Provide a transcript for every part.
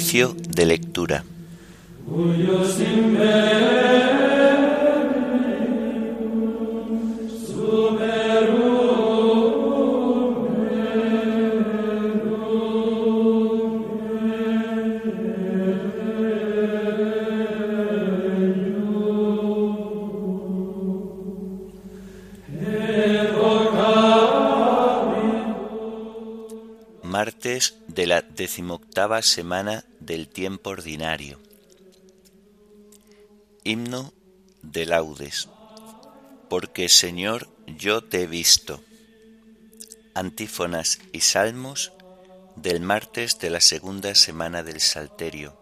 Oficio de Martes de la decimoctava semana del tiempo ordinario. Himno de laudes. Porque Señor, yo te he visto. Antífonas y salmos del martes de la segunda semana del Salterio.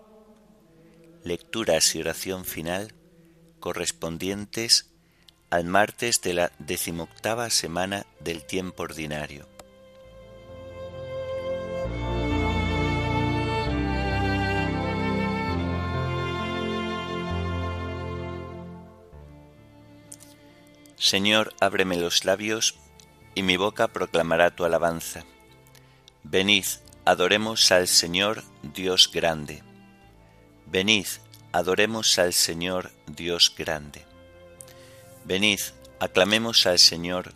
Lecturas y oración final correspondientes al martes de la decimoctava semana del tiempo ordinario. Señor, ábreme los labios, y mi boca proclamará tu alabanza. Venid, adoremos al Señor, Dios grande. Venid, adoremos al Señor, Dios grande. Venid, aclamemos al Señor,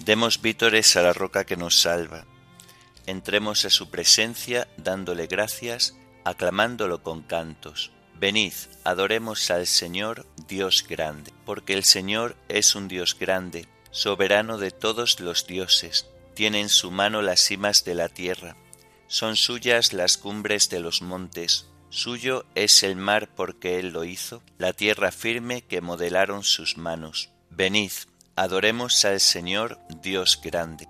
demos vítores a la roca que nos salva. Entremos a su presencia dándole gracias, aclamándolo con cantos Venid, adoremos al Señor Dios grande, porque el Señor es un Dios grande, soberano de todos los dioses, tiene en su mano las cimas de la tierra, son suyas las cumbres de los montes, suyo es el mar porque Él lo hizo, la tierra firme que modelaron sus manos. Venid, adoremos al Señor Dios grande.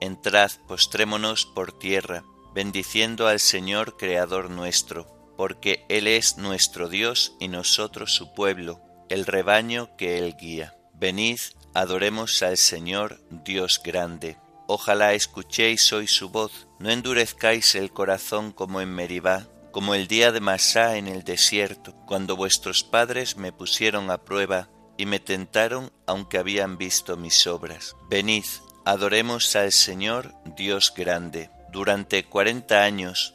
Entrad, postrémonos por tierra, bendiciendo al Señor Creador nuestro porque Él es nuestro Dios y nosotros su pueblo, el rebaño que Él guía. Venid, adoremos al Señor, Dios grande. Ojalá escuchéis hoy su voz, no endurezcáis el corazón como en Meribá, como el día de Masá en el desierto, cuando vuestros padres me pusieron a prueba y me tentaron aunque habían visto mis obras. Venid, adoremos al Señor, Dios grande. Durante cuarenta años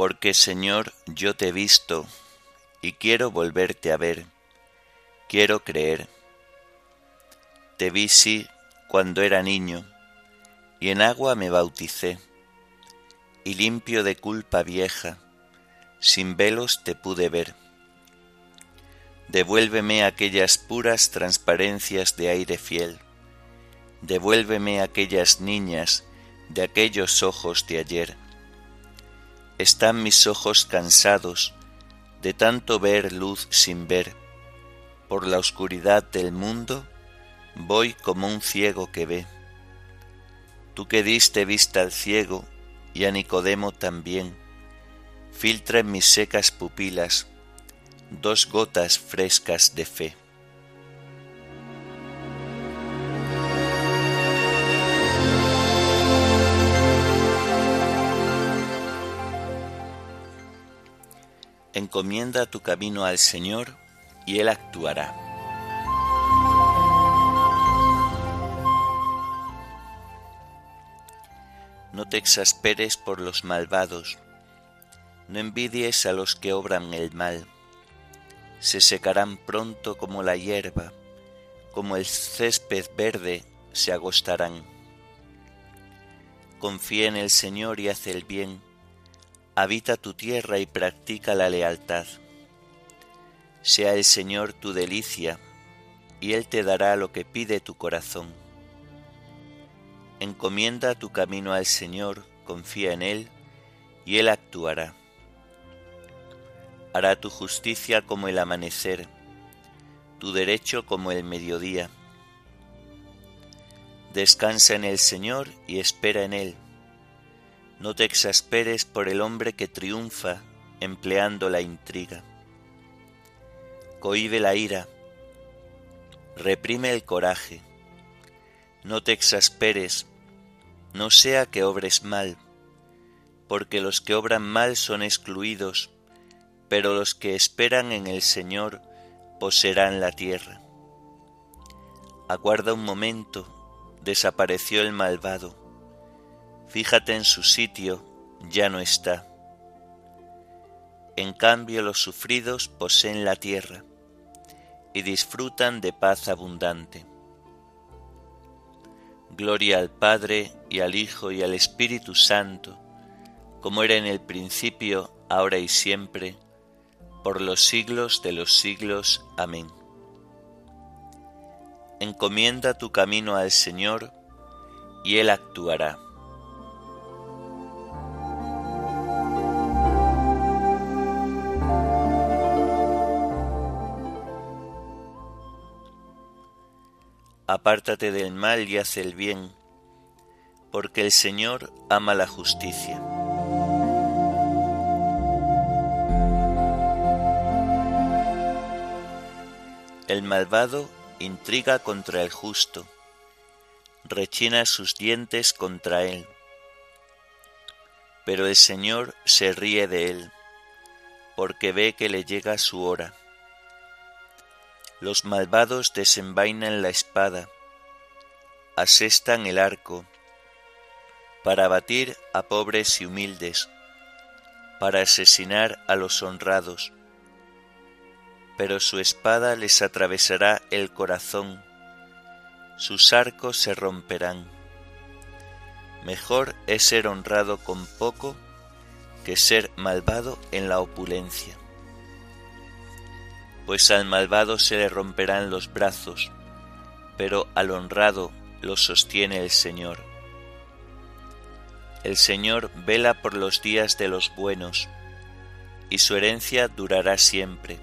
Porque Señor yo te he visto y quiero volverte a ver, quiero creer. Te vi sí cuando era niño, y en agua me bauticé, y limpio de culpa vieja, sin velos te pude ver. Devuélveme aquellas puras transparencias de aire fiel, devuélveme aquellas niñas de aquellos ojos de ayer están mis ojos cansados de tanto ver luz sin ver. Por la oscuridad del mundo voy como un ciego que ve. Tú que diste vista al ciego y a Nicodemo también, filtra en mis secas pupilas dos gotas frescas de fe. Encomienda tu camino al Señor y Él actuará. No te exasperes por los malvados, no envidies a los que obran el mal. Se secarán pronto como la hierba, como el césped verde se agostarán. Confía en el Señor y haz el bien habita tu tierra y practica la lealtad. Sea el Señor tu delicia, y Él te dará lo que pide tu corazón. Encomienda tu camino al Señor, confía en Él, y Él actuará. Hará tu justicia como el amanecer, tu derecho como el mediodía. Descansa en el Señor y espera en Él. No te exasperes por el hombre que triunfa empleando la intriga. Cohibe la ira, reprime el coraje. No te exasperes, no sea que obres mal, porque los que obran mal son excluidos, pero los que esperan en el Señor poseerán la tierra. Aguarda un momento, desapareció el malvado. Fíjate en su sitio, ya no está. En cambio los sufridos poseen la tierra y disfrutan de paz abundante. Gloria al Padre y al Hijo y al Espíritu Santo, como era en el principio, ahora y siempre, por los siglos de los siglos. Amén. Encomienda tu camino al Señor, y Él actuará. Apártate del mal y haz el bien, porque el Señor ama la justicia. El malvado intriga contra el justo, rechina sus dientes contra él. Pero el Señor se ríe de él, porque ve que le llega su hora. Los malvados desenvainan la espada, asestan el arco, para abatir a pobres y humildes, para asesinar a los honrados pero su espada les atravesará el corazón, sus arcos se romperán. Mejor es ser honrado con poco que ser malvado en la opulencia. Pues al malvado se le romperán los brazos, pero al honrado lo sostiene el Señor. El Señor vela por los días de los buenos, y su herencia durará siempre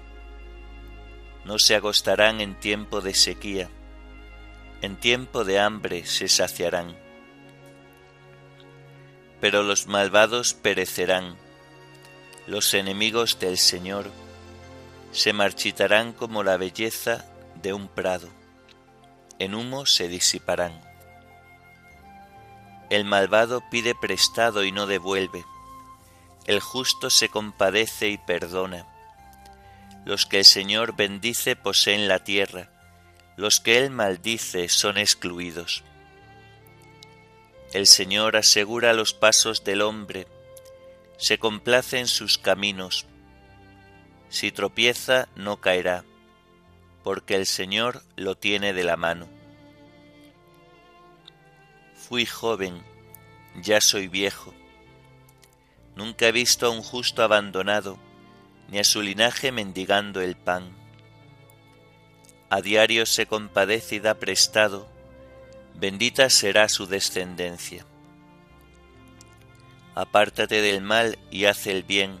no se agostarán en tiempo de sequía, en tiempo de hambre se saciarán. Pero los malvados perecerán, los enemigos del Señor se marchitarán como la belleza de un prado, en humo se disiparán. El malvado pide prestado y no devuelve, el justo se compadece y perdona los que el Señor bendice poseen la tierra, los que Él maldice son excluidos. El Señor asegura los pasos del hombre, se complace en sus caminos. Si tropieza, no caerá, porque el Señor lo tiene de la mano. Fui joven, ya soy viejo. Nunca he visto a un justo abandonado, ni a su linaje mendigando el pan. A diario se compadece y da prestado, bendita será su descendencia. Apártate del mal y haz el bien,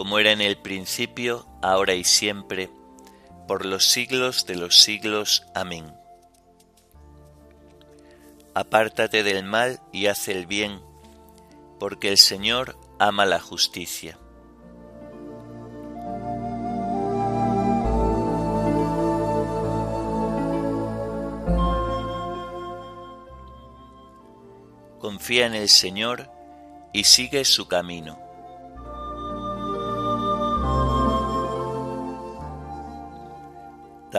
como era en el principio, ahora y siempre, por los siglos de los siglos. Amén. Apártate del mal y haz el bien, porque el Señor ama la justicia. Confía en el Señor y sigue su camino.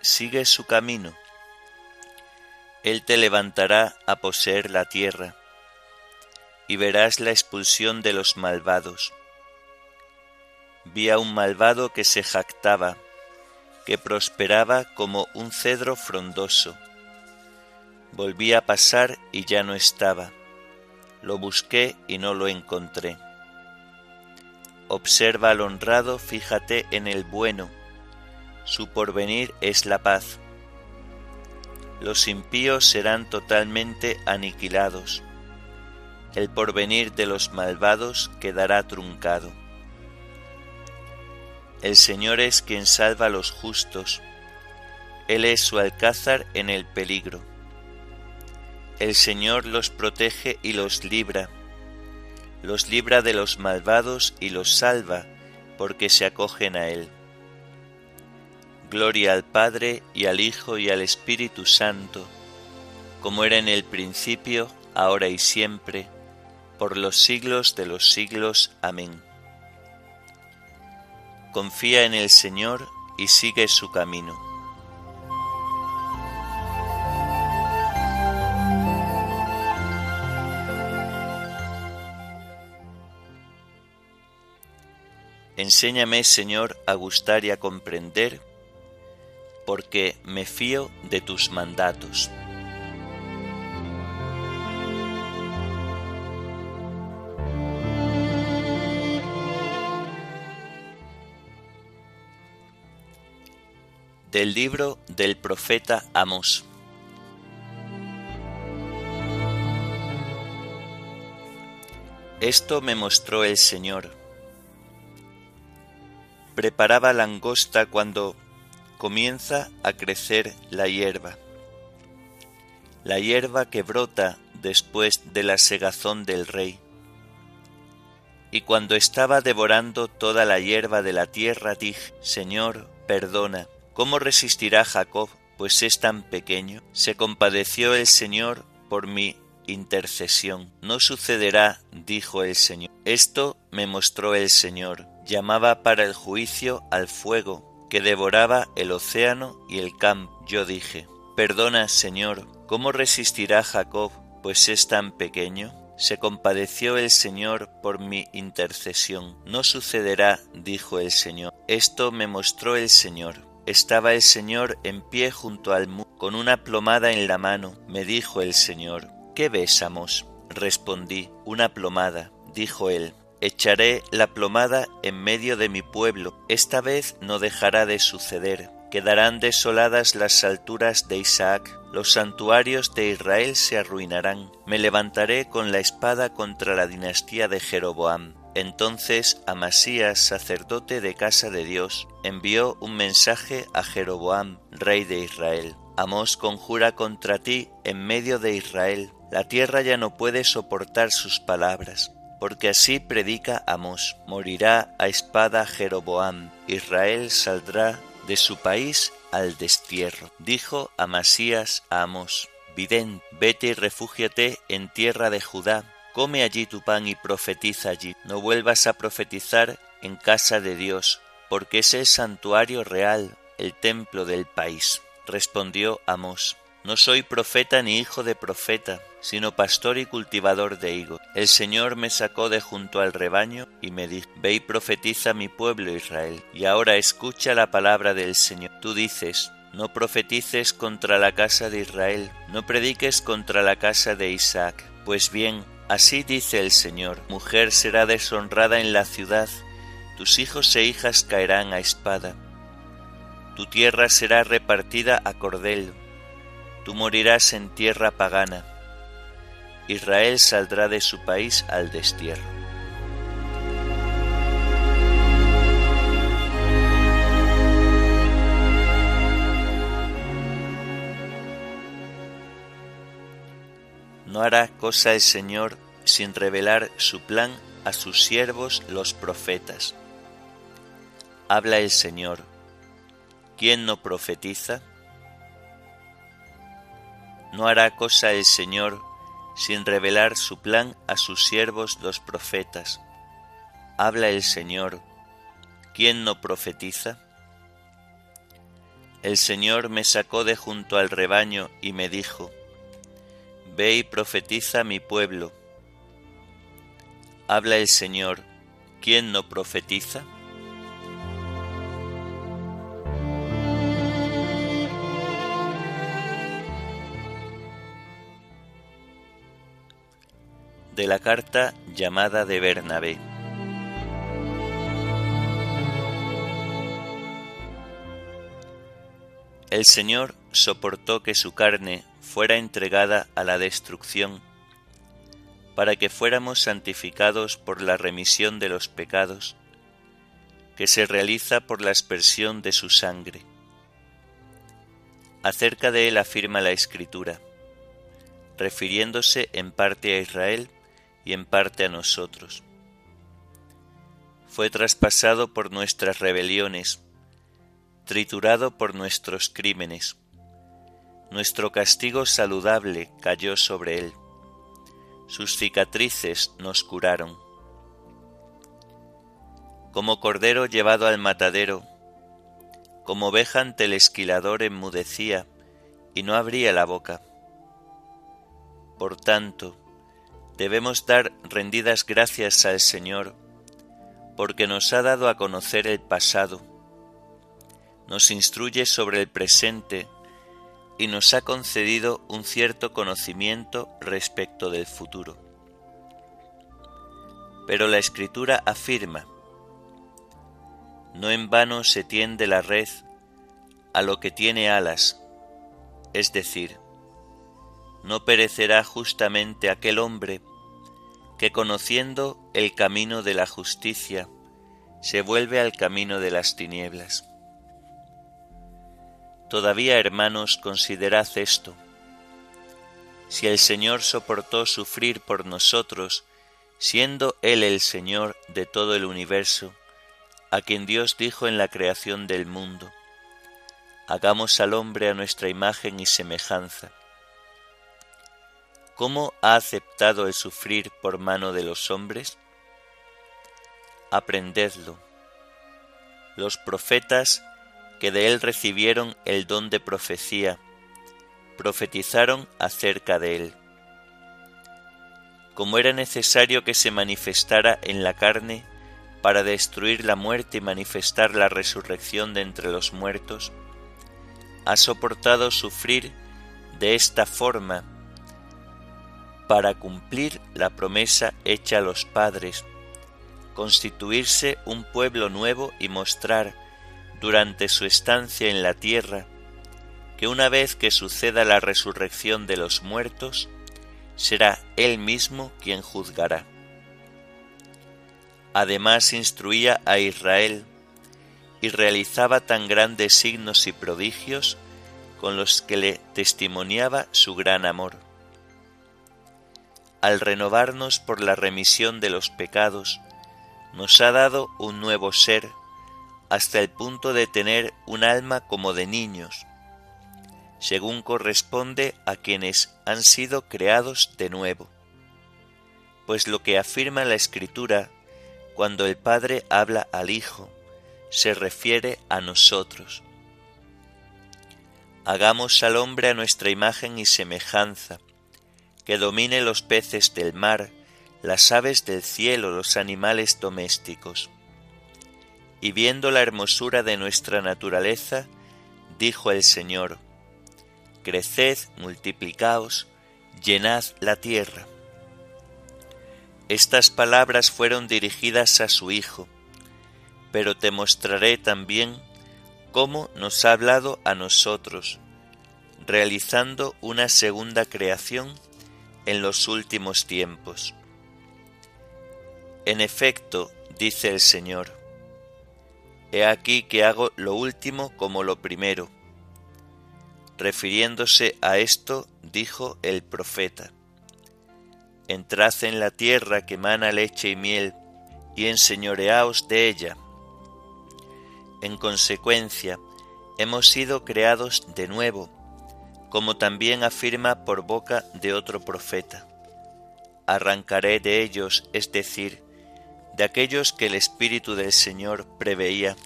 sigue su camino. Él te levantará a poseer la tierra, y verás la expulsión de los malvados. Vi a un malvado que se jactaba, que prosperaba como un cedro frondoso. Volví a pasar y ya no estaba. Lo busqué y no lo encontré. Observa al honrado, fíjate en el bueno. Su porvenir es la paz. Los impíos serán totalmente aniquilados. El porvenir de los malvados quedará truncado. El Señor es quien salva a los justos. Él es su alcázar en el peligro. El Señor los protege y los libra. Los libra de los malvados y los salva, porque se acogen a Él. Gloria al Padre y al Hijo y al Espíritu Santo, como era en el principio, ahora y siempre, por los siglos de los siglos. Amén. Confía en el Señor y sigue su camino. Enséñame, Señor, a gustar y a comprender, porque me fío de tus mandatos. Del libro del profeta Amos. Esto me mostró el Señor preparaba langosta cuando comienza a crecer la hierba. La hierba que brota después de la segazón del rey. Y cuando estaba devorando toda la hierba de la tierra, dije, Señor, perdona, ¿cómo resistirá Jacob, pues es tan pequeño? Se compadeció el Señor por mi intercesión. No sucederá, dijo el Señor. Esto me mostró el Señor llamaba para el juicio al fuego que devoraba el océano y el campo. Yo dije, Perdona, Señor, ¿cómo resistirá Jacob, pues es tan pequeño? Se compadeció el Señor por mi intercesión. No sucederá, dijo el Señor. Esto me mostró el Señor. Estaba el Señor en pie junto al muro, con una plomada en la mano. Me dijo el Señor, ¿qué besamos? Respondí, una plomada. Dijo él, Echaré la plomada en medio de mi pueblo, esta vez no dejará de suceder. Quedarán desoladas las alturas de Isaac, los santuarios de Israel se arruinarán. Me levantaré con la espada contra la dinastía de Jeroboam. Entonces Amasías, sacerdote de casa de Dios, envió un mensaje a Jeroboam, rey de Israel. Amós conjura contra ti en medio de Israel. La tierra ya no puede soportar sus palabras porque así predica Amos, morirá a espada Jeroboam, Israel saldrá de su país al destierro. Dijo Amasías a Amos, Vidén, vete y refúgiate en tierra de Judá, come allí tu pan y profetiza allí, no vuelvas a profetizar en casa de Dios, porque es el santuario real, el templo del país. Respondió Amos, no soy profeta ni hijo de profeta, sino pastor y cultivador de higos. El Señor me sacó de junto al rebaño y me dijo, Ve y profetiza mi pueblo Israel. Y ahora escucha la palabra del Señor. Tú dices, no profetices contra la casa de Israel, no prediques contra la casa de Isaac. Pues bien, así dice el Señor, mujer será deshonrada en la ciudad, tus hijos e hijas caerán a espada, tu tierra será repartida a cordel, tú morirás en tierra pagana. Israel saldrá de su país al destierro. No hará cosa el Señor sin revelar su plan a sus siervos los profetas. Habla el Señor ¿quién no profetiza? No hará cosa el Señor sin revelar su plan a sus siervos los profetas. Habla el Señor, ¿quién no profetiza? El Señor me sacó de junto al rebaño y me dijo, Ve y profetiza mi pueblo. Habla el Señor, ¿quién no profetiza? De la carta llamada de Bernabé. El Señor soportó que su carne fuera entregada a la destrucción, para que fuéramos santificados por la remisión de los pecados, que se realiza por la aspersión de su sangre. Acerca de él afirma la Escritura, refiriéndose en parte a Israel, y en parte a nosotros. Fue traspasado por nuestras rebeliones, triturado por nuestros crímenes. Nuestro castigo saludable cayó sobre él. Sus cicatrices nos curaron. Como cordero llevado al matadero, como oveja ante el esquilador enmudecía y no abría la boca. Por tanto, debemos dar rendidas gracias al Señor, porque nos ha dado a conocer el pasado, nos instruye sobre el presente y nos ha concedido un cierto conocimiento respecto del futuro. Pero la Escritura afirma, no en vano se tiende la red a lo que tiene alas, es decir, no perecerá justamente aquel hombre que conociendo el camino de la justicia, se vuelve al camino de las tinieblas. Todavía, hermanos, considerad esto. Si el Señor soportó sufrir por nosotros, siendo Él el Señor de todo el universo, a quien Dios dijo en la creación del mundo, hagamos al hombre a nuestra imagen y semejanza, ¿Cómo ha aceptado el sufrir por mano de los hombres? Aprendedlo. Los profetas que de él recibieron el don de profecía, profetizaron acerca de él. Como era necesario que se manifestara en la carne para destruir la muerte y manifestar la resurrección de entre los muertos, ha soportado sufrir de esta forma para cumplir la promesa hecha a los padres, constituirse un pueblo nuevo y mostrar, durante su estancia en la tierra, que una vez que suceda la resurrección de los muertos, será Él mismo quien juzgará. Además instruía a Israel y realizaba tan grandes signos y prodigios con los que le testimoniaba su gran amor al renovarnos por la remisión de los pecados, nos ha dado un nuevo ser, hasta el punto de tener un alma como de niños, según corresponde a quienes han sido creados de nuevo. Pues lo que afirma la Escritura, cuando el Padre habla al Hijo, se refiere a nosotros. Hagamos al hombre a nuestra imagen y semejanza, que domine los peces del mar, las aves del cielo, los animales domésticos. Y viendo la hermosura de nuestra naturaleza, dijo el Señor, Creced, multiplicaos, llenad la tierra. Estas palabras fueron dirigidas a su Hijo, pero te mostraré también cómo nos ha hablado a nosotros, realizando una segunda creación en los últimos tiempos. En efecto, dice el Señor, He aquí que hago lo último como lo primero. Refiriéndose a esto, dijo el profeta, Entrad en la tierra que mana leche y miel, y enseñoreaos de ella. En consecuencia, hemos sido creados de nuevo, como también afirma por boca de otro profeta. Arrancaré de ellos, es decir, de aquellos que el Espíritu del Señor preveía,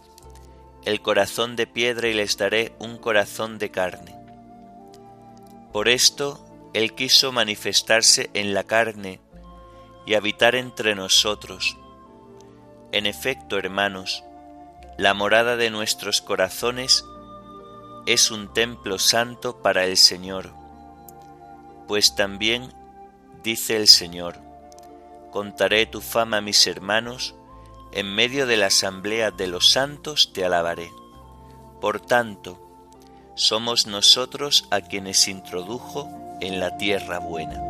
el corazón de piedra y les daré un corazón de carne. Por esto Él quiso manifestarse en la carne y habitar entre nosotros. En efecto, hermanos, la morada de nuestros corazones es un templo santo para el Señor, pues también dice el Señor, contaré tu fama a mis hermanos, en medio de la asamblea de los santos te alabaré. Por tanto, somos nosotros a quienes introdujo en la tierra buena.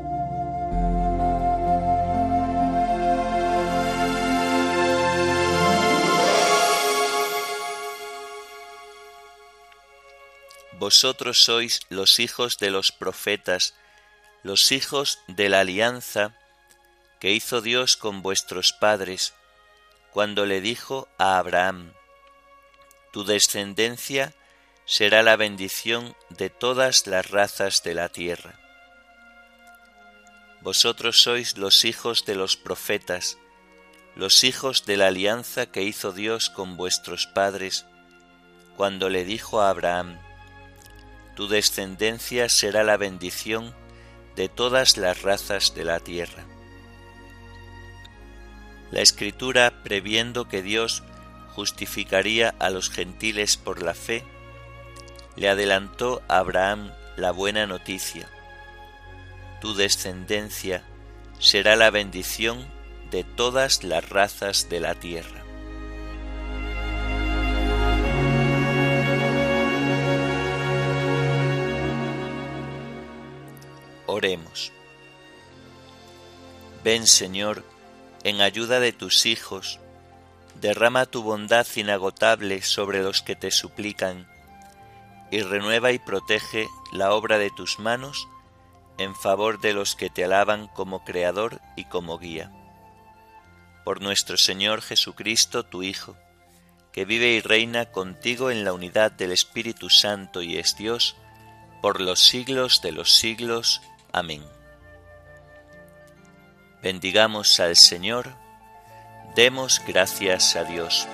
Vosotros sois los hijos de los profetas, los hijos de la alianza que hizo Dios con vuestros padres, cuando le dijo a Abraham, Tu descendencia será la bendición de todas las razas de la tierra. Vosotros sois los hijos de los profetas, los hijos de la alianza que hizo Dios con vuestros padres, cuando le dijo a Abraham, tu descendencia será la bendición de todas las razas de la tierra. La escritura, previendo que Dios justificaría a los gentiles por la fe, le adelantó a Abraham la buena noticia. Tu descendencia será la bendición de todas las razas de la tierra. Oremos. Ven, Señor, en ayuda de tus hijos, derrama tu bondad inagotable sobre los que te suplican, y renueva y protege la obra de tus manos en favor de los que te alaban como Creador y como Guía. Por nuestro Señor Jesucristo, tu Hijo, que vive y reina contigo en la unidad del Espíritu Santo y es Dios, por los siglos de los siglos. Amén. Bendigamos al Señor, demos gracias a Dios.